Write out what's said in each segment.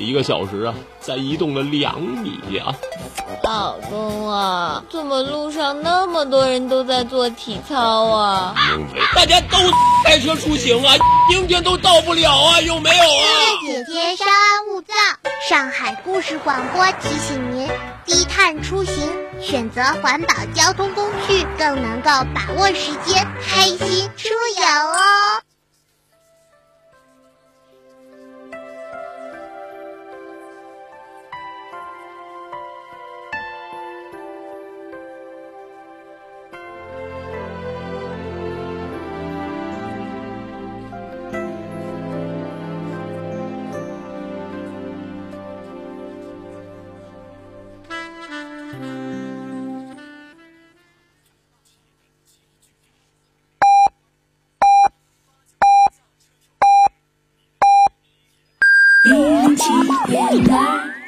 一个小时啊，才移动了两米呀。老公啊，怎么路上那么多人都在做体操啊？大家都开车出行啊，明天都到不了啊，有没有啊？姐姐稍安勿躁，上海故事广播提醒您：低碳出行，选择环保交通工具，更能够把握时间，开心出游哦。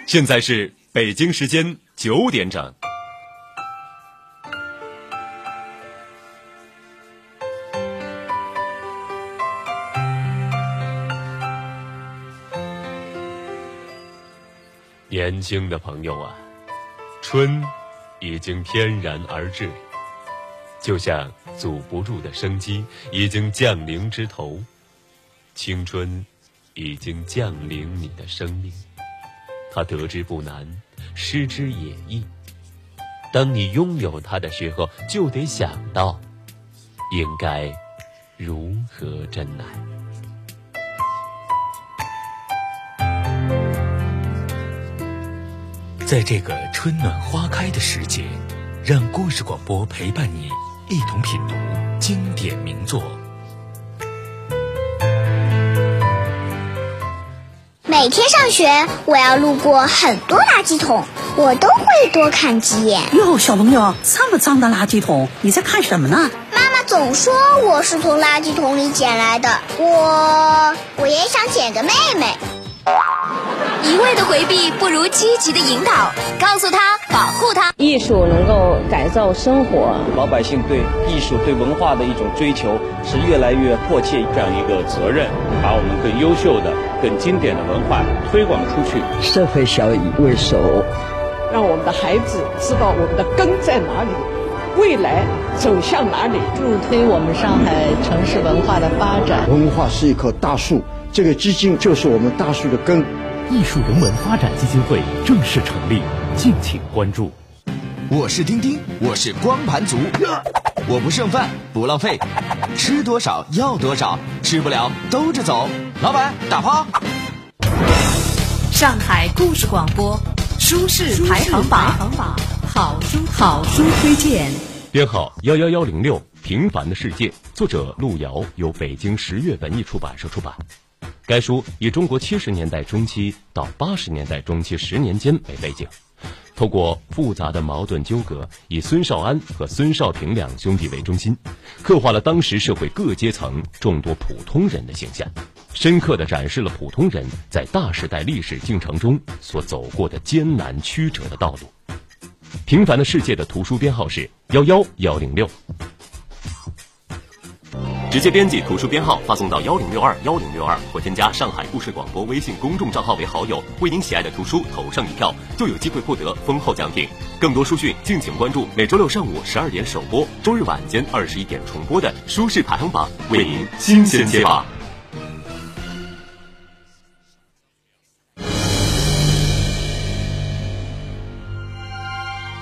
现在是北京时间九点整。年轻的朋友啊，春已经翩然而至，就像阻不住的生机已经降临枝头，青春已经降临你的生命。它得之不难，失之也易。当你拥有它的时候，就得想到应该如何珍爱。在这个春暖花开的时节，让故事广播陪伴你，一同品读经典名作。每天上学，我要路过很多垃圾桶，我都会多看几眼。哟，小朋友，这么脏的垃圾桶，你在看什么呢？妈妈总说我是从垃圾桶里捡来的，我我也想捡个妹妹。一味的回避，不如积极的引导，告诉他，保护他。艺术能够改造生活，老百姓对艺术、对文化的一种追求是越来越迫切。这样一个责任，把我们更优秀的、更经典的文化推广出去。社会小以为首，让我们的孩子知道我们的根在哪里，未来走向哪里，助推我们上海城市文化的发展。文化是一棵大树，这个基金就是我们大树的根。艺术人文发展基金会正式成立，敬请关注。我是丁丁，我是光盘族，我不剩饭，不浪费，吃多少要多少，吃不了兜着走。老板打炮。上海故事广播，舒适排行榜，好书好书推荐。编号幺幺幺零六，《平凡的世界》，作者路遥，由北京十月文艺出版社出版。该书以中国七十年代中期到八十年代中期十年间为背景，透过复杂的矛盾纠葛，以孙少安和孙少平两兄弟为中心，刻画了当时社会各阶层众多普通人的形象，深刻地展示了普通人在大时代历史进程中所走过的艰难曲折的道路。平凡的世界的图书编号是幺幺幺零六。直接编辑图书编号发送到幺零六二幺零六二，或添加上海故事广播微信公众账号为好友，为您喜爱的图书投上一票，就有机会获得丰厚奖品。更多书讯，敬请关注每周六上午十二点首播，周日晚间二十一点重播的书市排行榜，为您新鲜解码。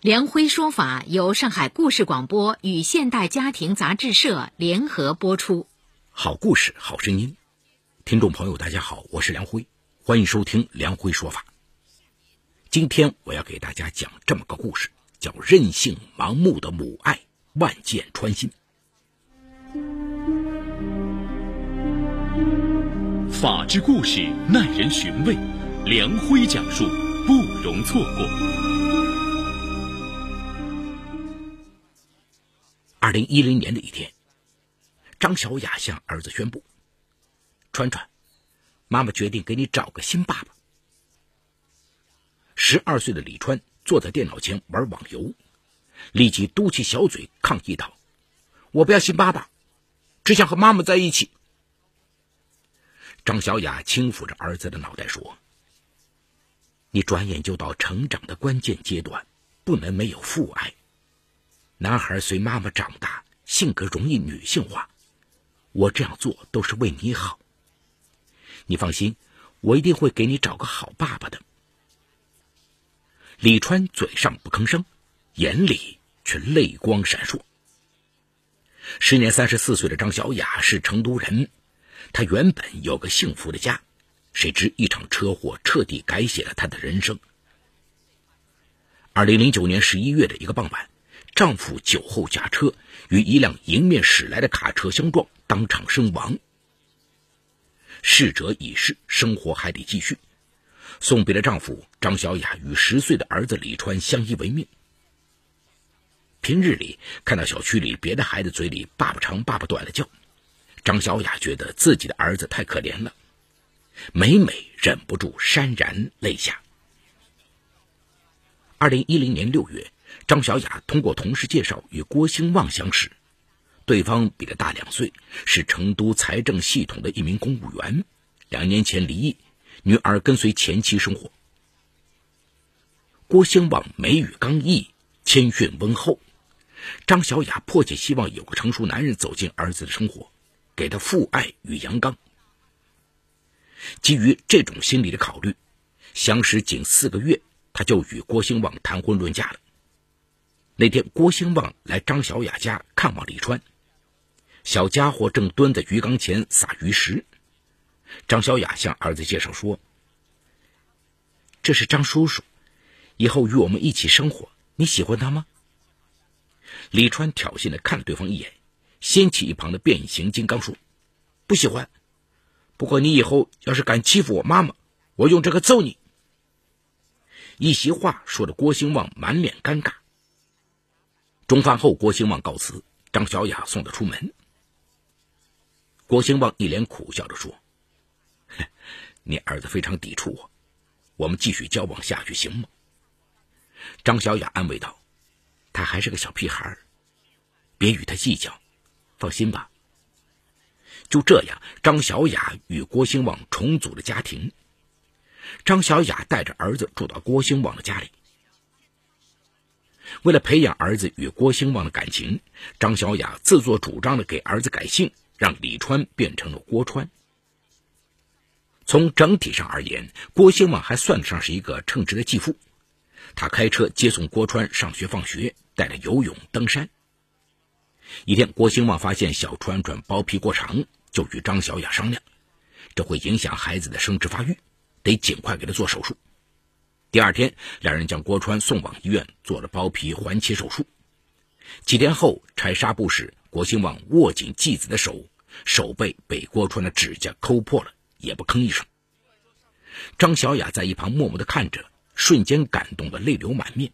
梁辉说法由上海故事广播与现代家庭杂志社联合播出。好故事，好声音。听众朋友，大家好，我是梁辉，欢迎收听梁辉说法。今天我要给大家讲这么个故事，叫《任性盲目的母爱万箭穿心》。法治故事耐人寻味，梁辉讲述不容错过。二零一零年的一天，张小雅向儿子宣布：“川川，妈妈决定给你找个新爸爸。”十二岁的李川坐在电脑前玩网游，立即嘟起小嘴抗议道：“我不要新爸爸，只想和妈妈在一起。”张小雅轻抚着儿子的脑袋说：“你转眼就到成长的关键阶段，不能没有父爱。男孩随妈妈长大，性格容易女性化。我这样做都是为你好。你放心，我一定会给你找个好爸爸的。”李川嘴上不吭声，眼里却泪光闪烁。时年三十四岁的张小雅是成都人，她原本有个幸福的家，谁知一场车祸彻底改写了她的人生。二零零九年十一月的一个傍晚，丈夫酒后驾车与一辆迎面驶来的卡车相撞，当场身亡。逝者已逝，生活还得继续。送别了丈夫张小雅与十岁的儿子李川相依为命。平日里看到小区里别的孩子嘴里“爸爸长，爸爸短”的叫，张小雅觉得自己的儿子太可怜了，每每忍不住潸然泪下。二零一零年六月，张小雅通过同事介绍与郭兴旺相识，对方比他大两岁，是成都财政系统的一名公务员，两年前离异。女儿跟随前妻生活。郭兴旺眉宇刚毅，谦逊温厚。张小雅迫切希望有个成熟男人走进儿子的生活，给他父爱与阳刚。基于这种心理的考虑，相识仅四个月，他就与郭兴旺谈婚论嫁了。那天，郭兴旺来张小雅家看望李川，小家伙正蹲在鱼缸前撒鱼食。张小雅向儿子介绍说：“这是张叔叔，以后与我们一起生活，你喜欢他吗？”李川挑衅的看了对方一眼，掀起一旁的变形金刚说：“不喜欢。不过你以后要是敢欺负我妈妈，我用这个揍你。”一席话说的郭兴旺满脸尴尬。中饭后，郭兴旺告辞，张小雅送他出门。郭兴旺一脸苦笑着说。你儿子非常抵触我，我们继续交往下去行吗？张小雅安慰道：“他还是个小屁孩，别与他计较，放心吧。”就这样，张小雅与郭兴旺重组了家庭。张小雅带着儿子住到郭兴旺的家里。为了培养儿子与郭兴旺的感情，张小雅自作主张的给儿子改姓，让李川变成了郭川。从整体上而言，郭兴旺还算得上是一个称职的继父。他开车接送郭川上学放学，带他游泳、登山。一天，郭兴旺发现小川川包皮过长，就与张小雅商量，这会影响孩子的生殖发育，得尽快给他做手术。第二天，两人将郭川送往医院做了包皮环切手术。几天后，拆纱布时，郭兴旺握紧继子的手，手背被郭川的指甲抠破了。也不吭一声。张小雅在一旁默默的看着，瞬间感动的泪流满面。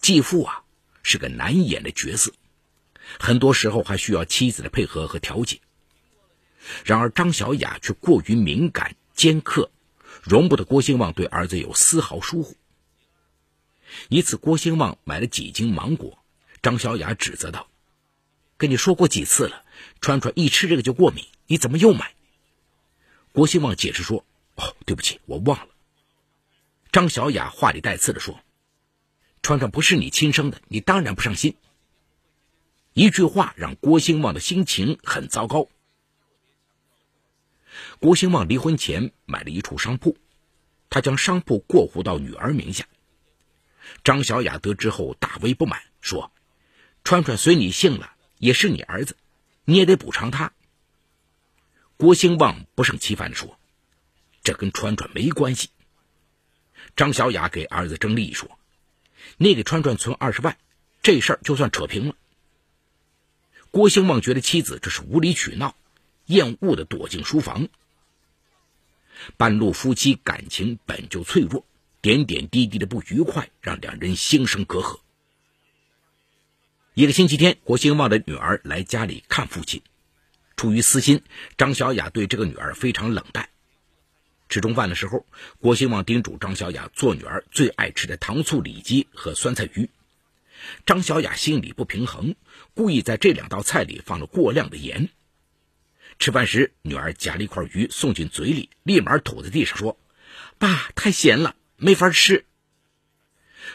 继父啊，是个难演的角色，很多时候还需要妻子的配合和调解。然而张小雅却过于敏感尖刻，容不得郭兴旺对儿子有丝毫疏忽。一次，郭兴旺买了几斤芒果，张小雅指责道：“跟你说过几次了，川川一吃这个就过敏，你怎么又买？”郭兴旺解释说：“哦，对不起，我忘了。”张小雅话里带刺的说：“川川不是你亲生的，你当然不上心。”一句话让郭兴旺的心情很糟糕。郭兴旺离婚前买了一处商铺，他将商铺过户到女儿名下。张小雅得知后大为不满，说：“川川随你姓了，也是你儿子，你也得补偿他。”郭兴旺不胜其烦地说：“这跟川川没关系。”张小雅给儿子争利说：“你给川川存二十万，这事儿就算扯平了。”郭兴旺觉得妻子这是无理取闹，厌恶的躲进书房。半路夫妻感情本就脆弱，点点滴滴的不愉快让两人心生隔阂。一个星期天，郭兴旺的女儿来家里看父亲。出于私心，张小雅对这个女儿非常冷淡。吃中饭的时候，郭兴旺叮嘱张小雅做女儿最爱吃的糖醋里脊和酸菜鱼。张小雅心里不平衡，故意在这两道菜里放了过量的盐。吃饭时，女儿夹了一块鱼送进嘴里，立马吐在地上说：“爸，太咸了，没法吃。”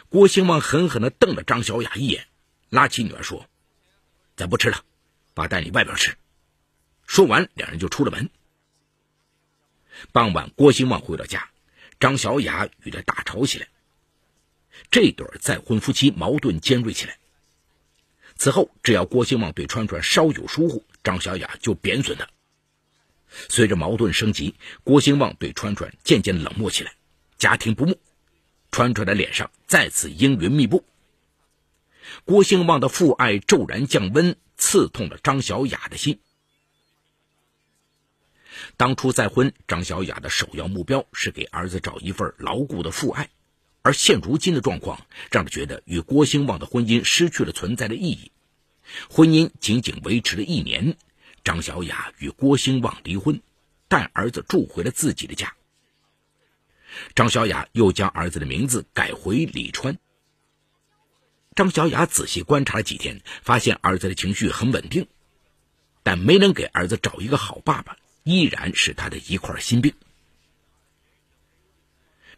郭兴旺狠狠地瞪了张小雅一眼，拉起女儿说：“咱不吃了，爸带你外边吃。”说完，两人就出了门。傍晚，郭兴旺回到家，张小雅与他大吵起来。这对再婚夫妻矛盾尖锐起来。此后，只要郭兴旺对川川稍有疏忽，张小雅就贬损他。随着矛盾升级，郭兴旺对川川渐渐冷漠起来，家庭不睦。川川的脸上再次阴云密布。郭兴旺的父爱骤然降温，刺痛了张小雅的心。当初再婚，张小雅的首要目标是给儿子找一份牢固的父爱，而现如今的状况让她觉得与郭兴旺的婚姻失去了存在的意义。婚姻仅仅维持了一年，张小雅与郭兴旺离婚，带儿子住回了自己的家。张小雅又将儿子的名字改回李川。张小雅仔细观察了几天，发现儿子的情绪很稳定，但没能给儿子找一个好爸爸。依然是他的一块心病。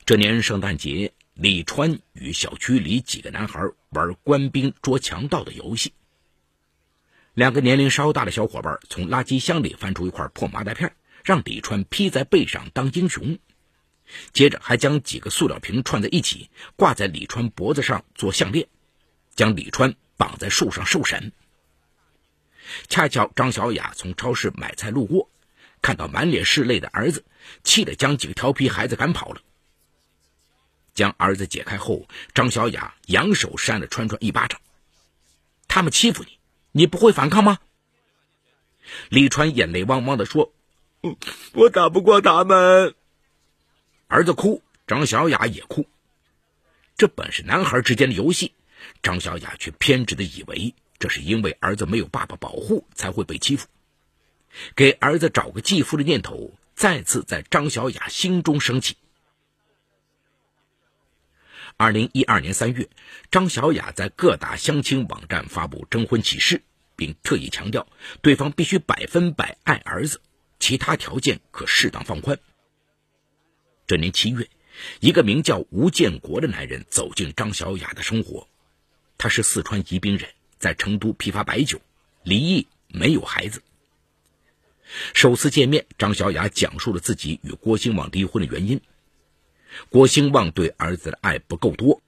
这年圣诞节，李川与小区里几个男孩玩官兵捉强盗的游戏。两个年龄稍大的小伙伴从垃圾箱里翻出一块破麻袋片，让李川披在背上当英雄。接着还将几个塑料瓶串在一起，挂在李川脖子上做项链，将李川绑在树上受审。恰巧张小雅从超市买菜路过。看到满脸是泪的儿子，气得将几个调皮孩子赶跑了。将儿子解开后，张小雅扬手扇了川川一巴掌：“他们欺负你，你不会反抗吗？”李川眼泪汪汪的说：“我打不过他们。”儿子哭，张小雅也哭。这本是男孩之间的游戏，张小雅却偏执的以为这是因为儿子没有爸爸保护才会被欺负。给儿子找个继父的念头再次在张小雅心中升起。二零一二年三月，张小雅在各大相亲网站发布征婚启事，并特意强调对方必须百分百爱儿子，其他条件可适当放宽。这年七月，一个名叫吴建国的男人走进张小雅的生活。他是四川宜宾人，在成都批发白酒，离异，没有孩子。首次见面，张小雅讲述了自己与郭兴旺离婚的原因。郭兴旺对儿子的爱不够多。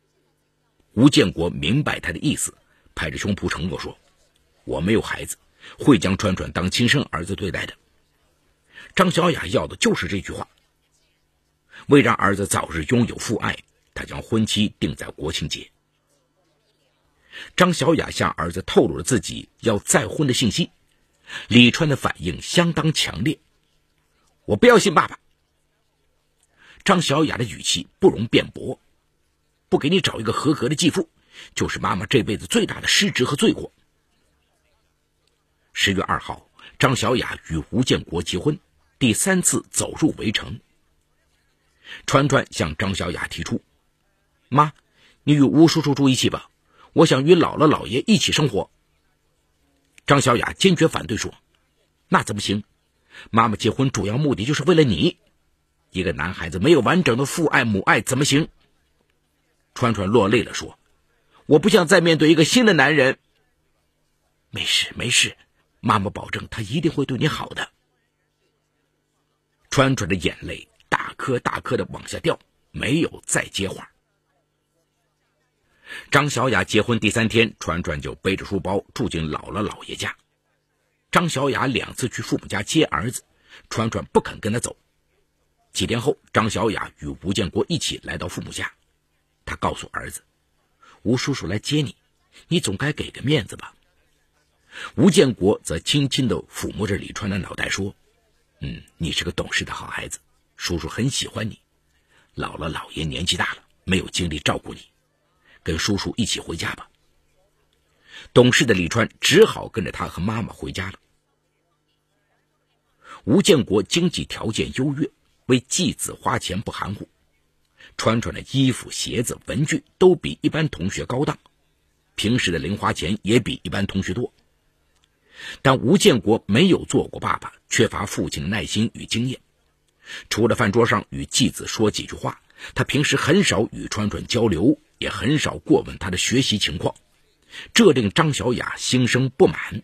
吴建国明白他的意思，拍着胸脯承诺说：“我没有孩子，会将川川当亲生儿子对待的。”张小雅要的就是这句话。为让儿子早日拥有父爱，他将婚期定在国庆节。张小雅向儿子透露了自己要再婚的信息。李川的反应相当强烈，我不要信爸爸。张小雅的语气不容辩驳，不给你找一个合格的继父，就是妈妈这辈子最大的失职和罪过。十月二号，张小雅与吴建国结婚，第三次走入围城。川川向张小雅提出：“妈，你与吴叔叔住一起吧，我想与姥姥姥爷一起生活。”张小雅坚决反对说：“那怎么行？妈妈结婚主要目的就是为了你。一个男孩子没有完整的父爱母爱怎么行？”川川落泪了说：“我不想再面对一个新的男人。”没事没事，妈妈保证他一定会对你好的。川川的眼泪大颗大颗的往下掉，没有再接话。张小雅结婚第三天，川川就背着书包住进姥姥姥爷家。张小雅两次去父母家接儿子，川川不肯跟他走。几天后，张小雅与吴建国一起来到父母家，他告诉儿子：“吴叔叔来接你，你总该给个面子吧。”吴建国则轻轻地抚摸着李川的脑袋说：“嗯，你是个懂事的好孩子，叔叔很喜欢你。姥姥姥爷年纪大了，没有精力照顾你。”跟叔叔一起回家吧。懂事的李川只好跟着他和妈妈回家了。吴建国经济条件优越，为继子花钱不含糊，川川的衣服、鞋子、文具都比一般同学高档，平时的零花钱也比一般同学多。但吴建国没有做过爸爸，缺乏父亲的耐心与经验。除了饭桌上与继子说几句话，他平时很少与川川交流，也很少过问他的学习情况，这令张小雅心生不满。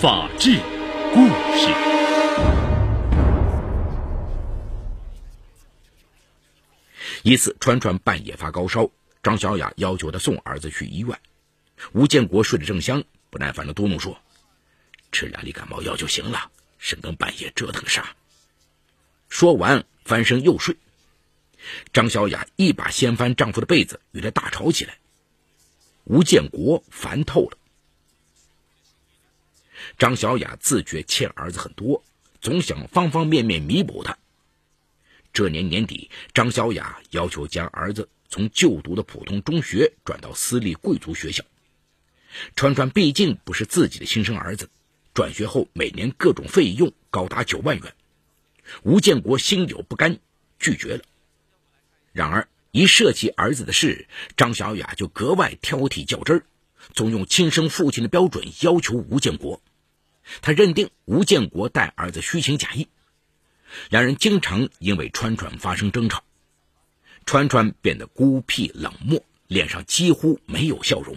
法治故事。一次，川川半夜发高烧，张小雅要求他送儿子去医院。吴建国睡得正香，不耐烦的嘟哝说：“吃两粒感冒药就行了，深更半夜折腾啥？”说完，翻身又睡。张小雅一把掀翻丈夫的被子，与他大吵起来。吴建国烦透了。张小雅自觉欠儿子很多，总想方方面面弥补他。这年年底，张小雅要求将儿子从就读的普通中学转到私立贵族学校。川川毕竟不是自己的亲生儿子，转学后每年各种费用高达九万元。吴建国心有不甘，拒绝了。然而一涉及儿子的事，张小雅就格外挑剔较真儿，总用亲生父亲的标准要求吴建国。他认定吴建国带儿子虚情假意，两人经常因为川川发生争吵，川川变得孤僻冷漠，脸上几乎没有笑容。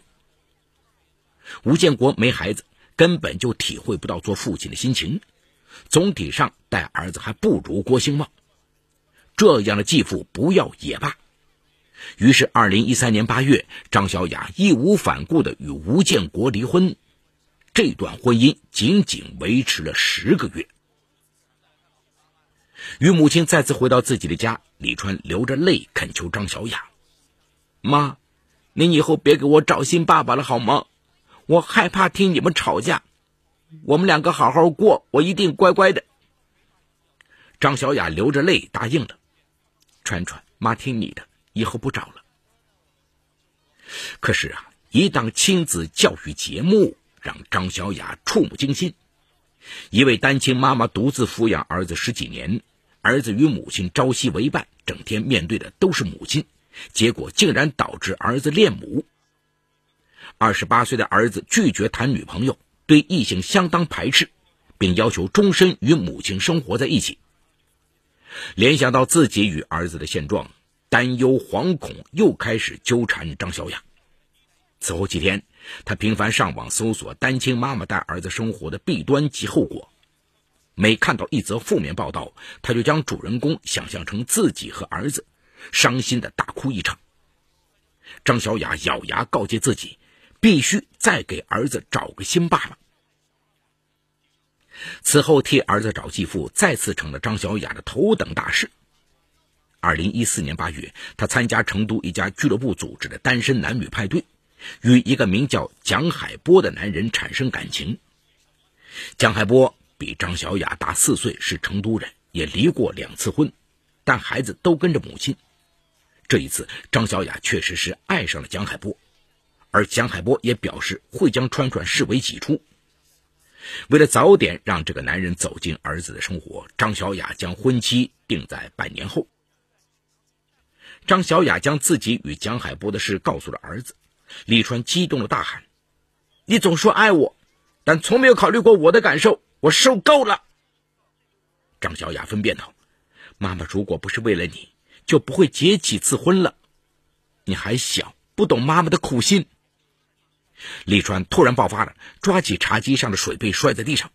吴建国没孩子，根本就体会不到做父亲的心情，总体上带儿子还不如郭兴旺。这样的继父不要也罢。于是，二零一三年八月，张小雅义无反顾的与吴建国离婚。这段婚姻仅仅维持了十个月。与母亲再次回到自己的家，李川流着泪恳求张小雅：“妈，您以后别给我找新爸爸了好吗？我害怕听你们吵架。我们两个好好过，我一定乖乖的。”张小雅流着泪答应了：“川川，妈听你的，以后不找了。”可是啊，一档亲子教育节目。让张小雅触目惊心。一位单亲妈妈独自抚养儿子十几年，儿子与母亲朝夕为伴，整天面对的都是母亲，结果竟然导致儿子恋母。二十八岁的儿子拒绝谈女朋友，对异性相当排斥，并要求终身与母亲生活在一起。联想到自己与儿子的现状，担忧惶恐又开始纠缠张小雅。此后几天。他频繁上网搜索单亲妈妈带儿子生活的弊端及后果，每看到一则负面报道，他就将主人公想象成自己和儿子，伤心的大哭一场。张小雅咬牙告诫自己，必须再给儿子找个新爸爸。此后，替儿子找继父再次成了张小雅的头等大事。二零一四年八月，他参加成都一家俱乐部组织的单身男女派对。与一个名叫蒋海波的男人产生感情。蒋海波比张小雅大四岁，是成都人，也离过两次婚，但孩子都跟着母亲。这一次，张小雅确实是爱上了蒋海波，而蒋海波也表示会将川川视为己出。为了早点让这个男人走进儿子的生活，张小雅将婚期定在半年后。张小雅将自己与蒋海波的事告诉了儿子。李川激动的大喊：“你总说爱我，但从没有考虑过我的感受，我受够了。”张小雅分辨道：“妈妈如果不是为了你，就不会结几次婚了。你还小，不懂妈妈的苦心。”李川突然爆发了，抓起茶几上的水杯摔在地上：“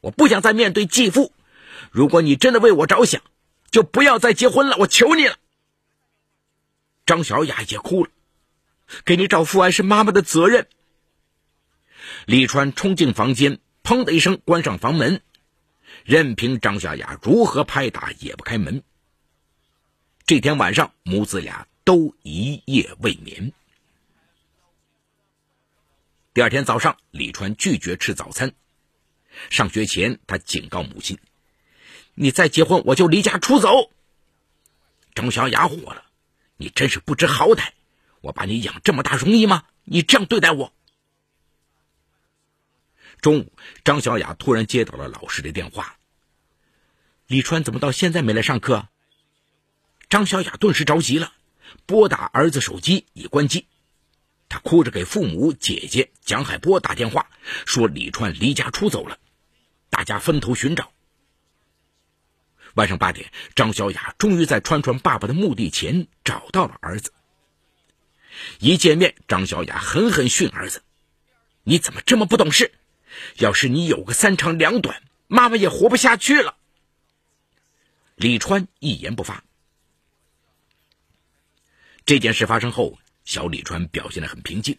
我不想再面对继父。如果你真的为我着想，就不要再结婚了，我求你了。”张小雅也哭了。给你找父爱是妈妈的责任。李川冲进房间，砰的一声关上房门，任凭张小雅如何拍打也不开门。这天晚上，母子俩都一夜未眠。第二天早上，李川拒绝吃早餐。上学前，他警告母亲：“你再结婚，我就离家出走。”张小雅火了：“你真是不知好歹！我把你养这么大容易吗？你这样对待我！”中午，张小雅突然接到了老师的电话：“李川怎么到现在没来上课？”张小雅顿时着急了，拨打儿子手机已关机。她哭着给父母、姐姐蒋海波打电话，说李川离家出走了，大家分头寻找。晚上八点，张小雅终于在川川爸爸的墓地前找到了儿子。一见面，张小雅狠狠训儿子：“你怎么这么不懂事？要是你有个三长两短，妈妈也活不下去了。”李川一言不发。这件事发生后。小李川表现得很平静，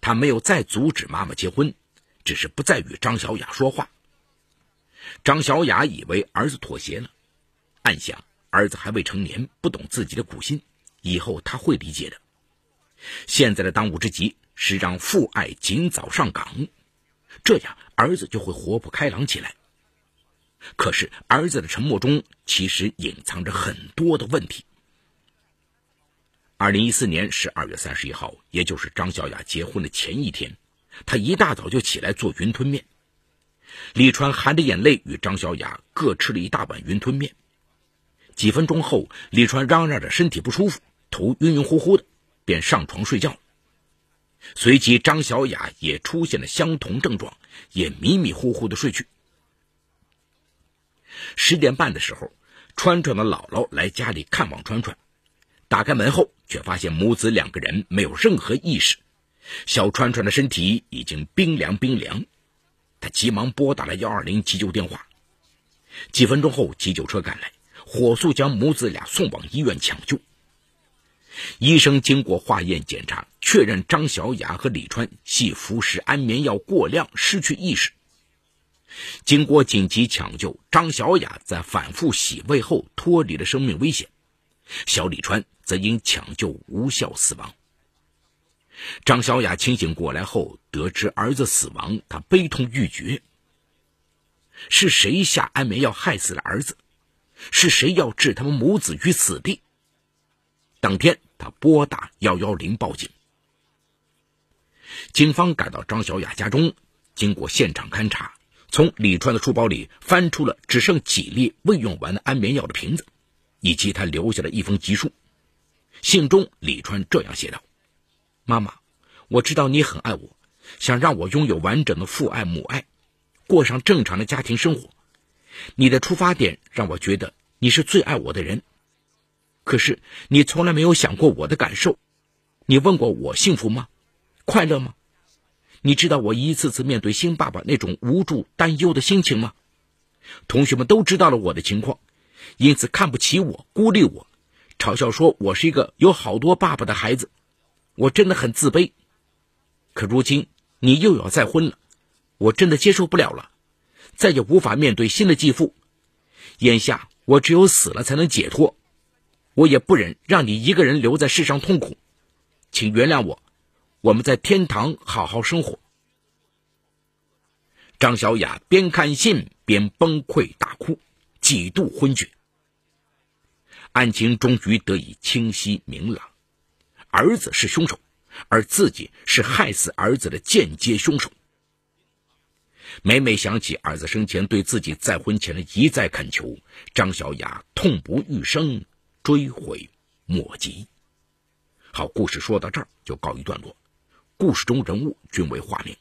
他没有再阻止妈妈结婚，只是不再与张小雅说话。张小雅以为儿子妥协了，暗想儿子还未成年，不懂自己的苦心，以后他会理解的。现在的当务之急是让父爱尽早上岗，这样儿子就会活泼开朗起来。可是儿子的沉默中，其实隐藏着很多的问题。二零一四年十二月三十一号，也就是张小雅结婚的前一天，他一大早就起来做云吞面。李川含着眼泪与张小雅各吃了一大碗云吞面。几分钟后，李川嚷嚷着身体不舒服，头晕晕乎乎的，便上床睡觉。随即，张小雅也出现了相同症状，也迷迷糊糊的睡去。十点半的时候，川川的姥姥来家里看望川川。打开门后，却发现母子两个人没有任何意识，小川川的身体已经冰凉冰凉。他急忙拨打了幺二零急救电话。几分钟后，急救车赶来，火速将母子俩送往医院抢救。医生经过化验检查，确认张小雅和李川系服食安眠药过量，失去意识。经过紧急抢救，张小雅在反复洗胃后脱离了生命危险。小李川则因抢救无效死亡。张小雅清醒过来后，得知儿子死亡，她悲痛欲绝。是谁下安眠药害死了儿子？是谁要置他们母子于死地？当天，他拨打幺幺零报警。警方赶到张小雅家中，经过现场勘查，从李川的书包里翻出了只剩几粒未用完的安眠药的瓶子。以及他留下的一封急书，信中李川这样写道：“妈妈，我知道你很爱我，想让我拥有完整的父爱母爱，过上正常的家庭生活。你的出发点让我觉得你是最爱我的人。可是你从来没有想过我的感受，你问过我幸福吗？快乐吗？你知道我一次次面对新爸爸那种无助、担忧的心情吗？同学们都知道了我的情况。”因此看不起我，孤立我，嘲笑说我是一个有好多爸爸的孩子，我真的很自卑。可如今你又要再婚了，我真的接受不了了，再也无法面对新的继父。眼下我只有死了才能解脱，我也不忍让你一个人留在世上痛苦，请原谅我，我们在天堂好好生活。张小雅边看信边崩溃大哭，几度昏厥。案情终于得以清晰明朗，儿子是凶手，而自己是害死儿子的间接凶手。每每想起儿子生前对自己再婚前的一再恳求，张小雅痛不欲生，追悔莫及。好，故事说到这儿就告一段落。故事中人物均为化名。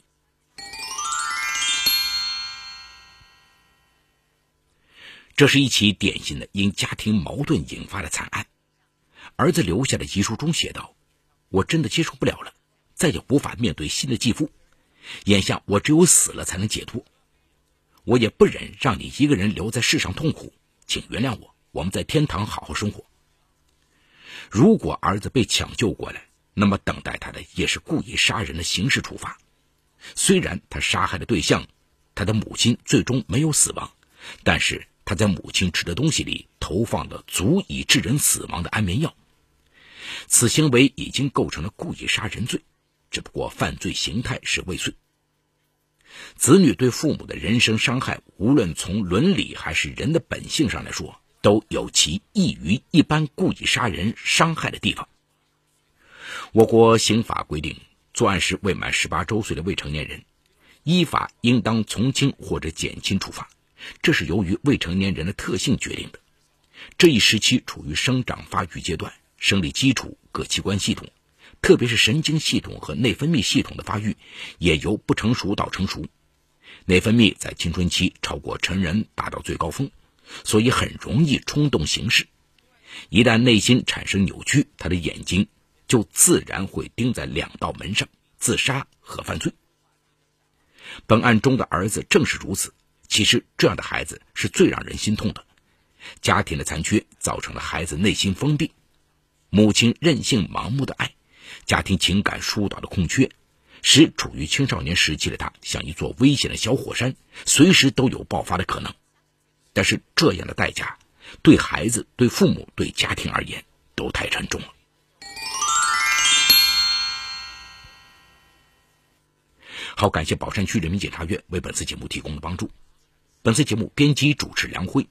这是一起典型的因家庭矛盾引发的惨案。儿子留下的遗书中写道：“我真的接受不了了，再也无法面对新的继父。眼下我只有死了才能解脱。我也不忍让你一个人留在世上痛苦，请原谅我。我们在天堂好好生活。”如果儿子被抢救过来，那么等待他的也是故意杀人的刑事处罚。虽然他杀害的对象，他的母亲最终没有死亡，但是他在母亲吃的东西里投放了足以致人死亡的安眠药。此行为已经构成了故意杀人罪，只不过犯罪形态是未遂。子女对父母的人身伤害，无论从伦理还是人的本性上来说，都有其异于一般故意杀人伤害的地方。我国刑法规定，作案时未满十八周岁的未成年人，依法应当从轻或者减轻处罚，这是由于未成年人的特性决定的。这一时期处于生长发育阶段，生理基础、各器官系统，特别是神经系统和内分泌系统的发育，也由不成熟到成熟。内分泌在青春期超过成人达到最高峰，所以很容易冲动行事。一旦内心产生扭曲，他的眼睛。就自然会盯在两道门上，自杀和犯罪。本案中的儿子正是如此。其实这样的孩子是最让人心痛的。家庭的残缺造成了孩子内心封闭，母亲任性盲目的爱，家庭情感疏导的空缺，使处于青少年时期的他像一座危险的小火山，随时都有爆发的可能。但是这样的代价，对孩子、对父母、对家庭而言，都太沉重了。好，感谢宝山区人民检察院为本次节目提供的帮助。本次节目编辑主持梁辉，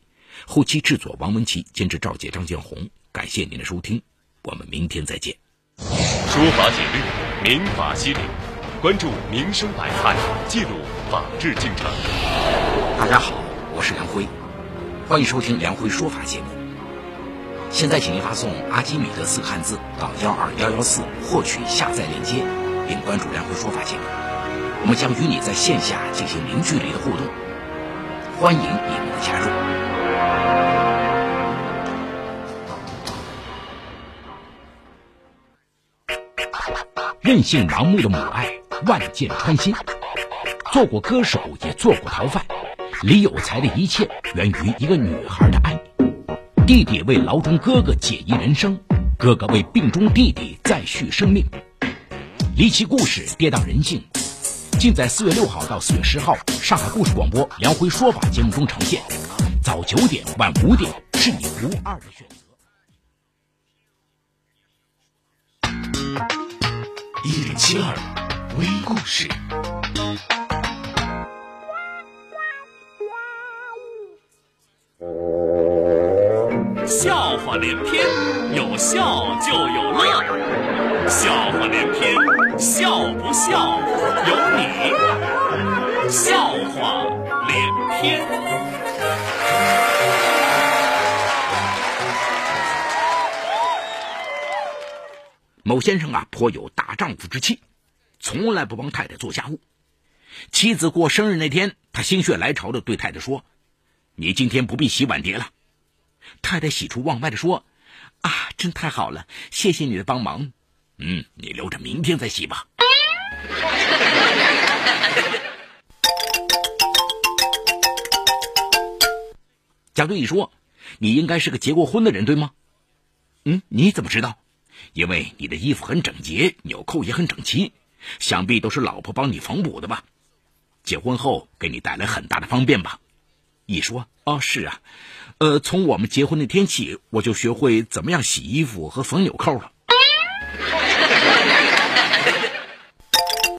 后期制作王文琪，监制赵杰、张建红。感谢您的收听，我们明天再见。说法简略，民法析理，关注民生百态，记录法治进程。大家好，我是梁辉，欢迎收听梁辉说法节目。现在，请您发送“阿基米德”四个汉字到幺二幺幺四，获取下载链接，并关注梁辉说法节目。我们将与你在线下进行零距离的互动，欢迎你们的加入。任性盲目的母爱，万箭穿心。做过歌手，也做过逃犯。李有才的一切源于一个女孩的爱。弟弟为牢中哥哥解疑人生，哥哥为病中弟弟再续生命。离奇故事，跌宕人性。尽在四月六号到四月十号上海故事广播《梁辉说法》节目中呈现。早九点，晚五点，是你不二的选择。一零七二微故事，笑话连篇，有笑就有乐，笑话连篇。笑不笑由你，笑话连篇。某先生啊，颇有大丈夫之气，从来不帮太太做家务。妻子过生日那天，他心血来潮的对太太说：“你今天不必洗碗碟了。”太太喜出望外的说：“啊，真太好了，谢谢你的帮忙。”嗯，你留着明天再洗吧。贾对乙说：“你应该是个结过婚的人，对吗？”嗯，你怎么知道？因为你的衣服很整洁，纽扣也很整齐，想必都是老婆帮你缝补的吧？结婚后给你带来很大的方便吧？乙说：“哦，是啊，呃，从我们结婚那天起，我就学会怎么样洗衣服和缝纽扣了。”